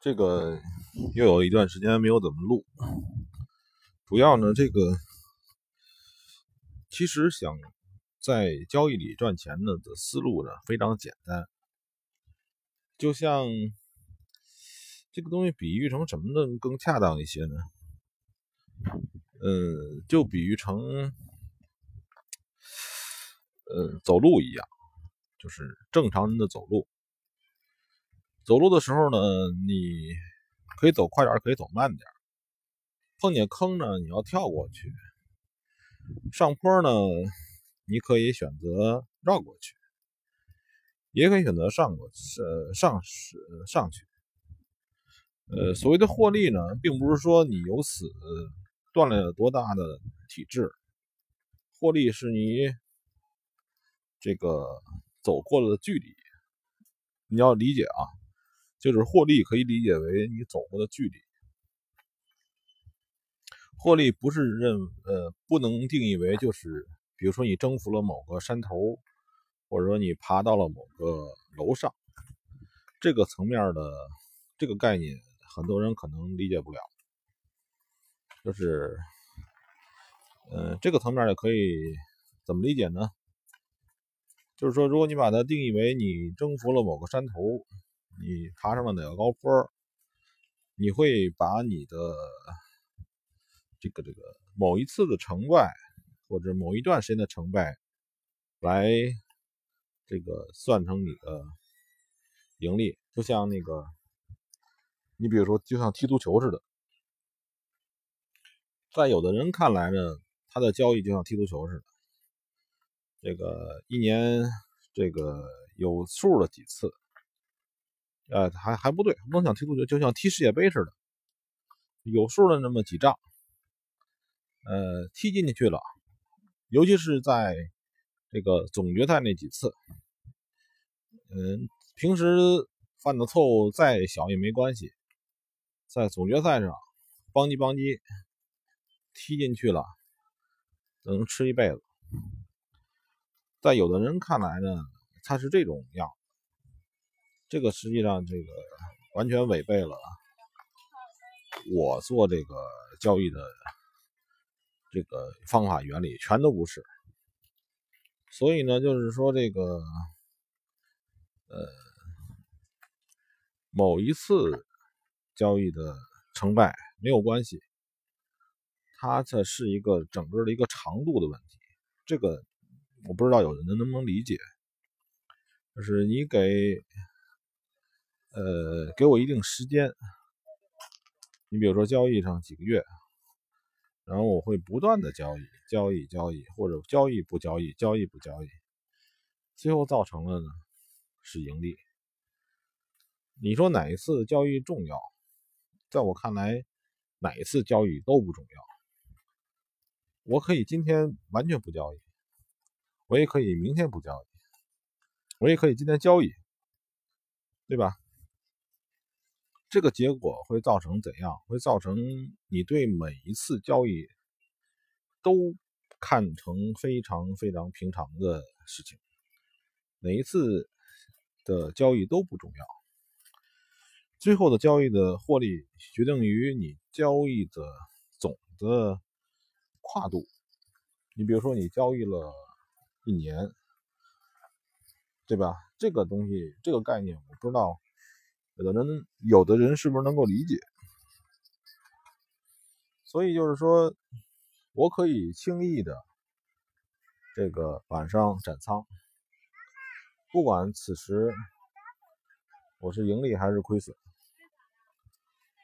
这个又有一段时间没有怎么录，主要呢，这个其实想在交易里赚钱呢的思路呢非常简单，就像这个东西比喻成什么呢更恰当一些呢？嗯，就比喻成呃走路一样，就是正常人的走路。走路的时候呢，你可以走快点，可以走慢点。碰见坑呢，你要跳过去；上坡呢，你可以选择绕过去，也可以选择上过呃上是上去。呃，所谓的获利呢，并不是说你由此锻炼了多大的体质，获利是你这个走过了的距离，你要理解啊。就是获利可以理解为你走过的距离，获利不是认呃不能定义为就是比如说你征服了某个山头，或者说你爬到了某个楼上，这个层面的这个概念很多人可能理解不了，就是嗯这个层面的可以怎么理解呢？就是说如果你把它定义为你征服了某个山头。你爬上了哪个高坡，你会把你的这个这个某一次的成败，或者某一段时间的成败，来这个算成你的盈利，就像那个，你比如说，就像踢足球似的，在有的人看来呢，他的交易就像踢足球似的，这个一年这个有数的几次。呃，还还不对，不能像踢足球，就像踢世界杯似的，有数的那么几仗，呃，踢进去了，尤其是在这个总决赛那几次，嗯，平时犯的错误再小也没关系，在总决赛上，邦叽邦叽踢进去了，能吃一辈子。在有的人看来呢，他是这种样。这个实际上，这个完全违背了我做这个交易的这个方法原理，全都不是。所以呢，就是说这个呃，某一次交易的成败没有关系，它这是一个整个的一个长度的问题。这个我不知道有人能不能理解，就是你给。呃，给我一定时间，你比如说交易上几个月，然后我会不断的交易，交易，交易，或者交易不交易，交易不交易，最后造成了呢是盈利。你说哪一次交易重要？在我看来，哪一次交易都不重要。我可以今天完全不交易，我也可以明天不交易，我也可以今天交易，对吧？这个结果会造成怎样？会造成你对每一次交易都看成非常非常平常的事情，每一次的交易都不重要，最后的交易的获利决定于你交易的总的跨度。你比如说，你交易了一年，对吧？这个东西，这个概念，我不知道。有的人，有的人是不是能够理解？所以就是说，我可以轻易的这个晚上斩仓，不管此时我是盈利还是亏损，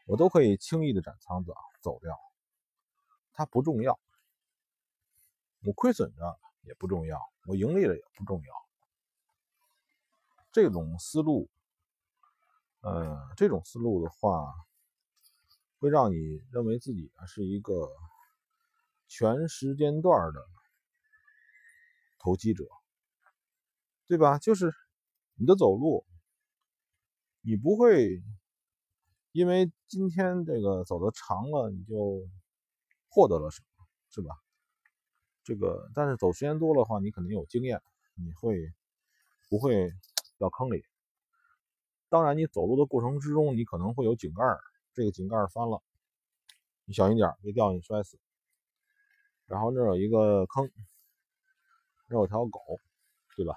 我都可以轻易的斩仓子走掉，它不重要。我亏损着也不重要，我盈利了也不重要。这种思路。呃，这种思路的话，会让你认为自己是一个全时间段的投机者，对吧？就是你的走路，你不会因为今天这个走的长了，你就获得了什么，是吧？这个，但是走时间多的话，你肯定有经验，你会不会掉坑里？当然，你走路的过程之中，你可能会有井盖这个井盖翻了，你小心点别掉进去摔死。然后那有一个坑，那有条狗，对吧？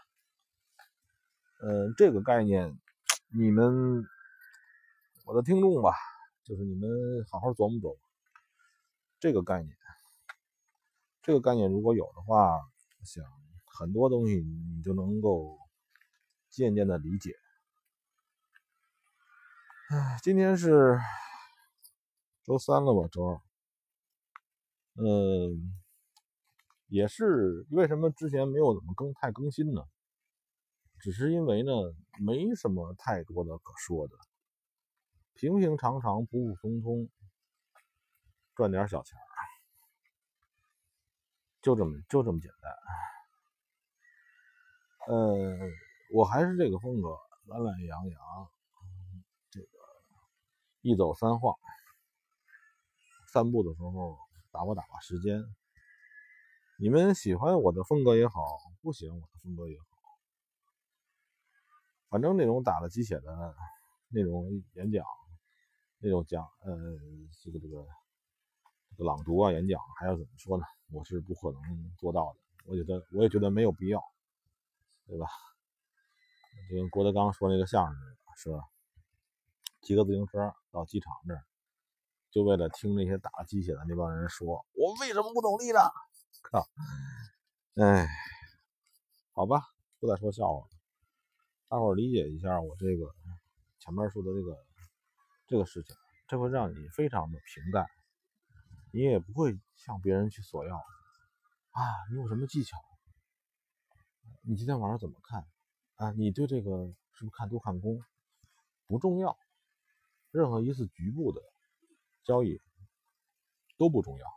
嗯，这个概念，你们我的听众吧，就是你们好好琢磨琢磨这个概念。这个概念如果有的话，我想很多东西你就能够渐渐的理解。哎，今天是周三了吧？周二。嗯，也是为什么之前没有怎么更太更新呢？只是因为呢，没什么太多的可说的，平平常常、普普通通，赚点小钱就这么就这么简单。呃，我还是这个风格，懒懒洋洋，一走三晃，散步的时候打发打发时间。你们喜欢我的风格也好，不喜欢我的风格也好。反正那种打了鸡血的那种演讲，那种讲呃这个这个这个朗读啊演讲，还要怎么说呢？我是不可能做到的。我觉得我也觉得没有必要，对吧？就跟郭德纲说那个相声似的，是吧？骑个自行车到机场这儿，就为了听那些打鸡血的那帮人说，我为什么不努力呢？靠！哎，好吧，不再说笑话了。大伙儿理解一下我这个前面说的这个这个事情，这会让你非常的平淡，你也不会向别人去索要啊，你有什么技巧？你今天晚上怎么看？啊，你对这个是不是看多看空？不重要，任何一次局部的交易都不重要。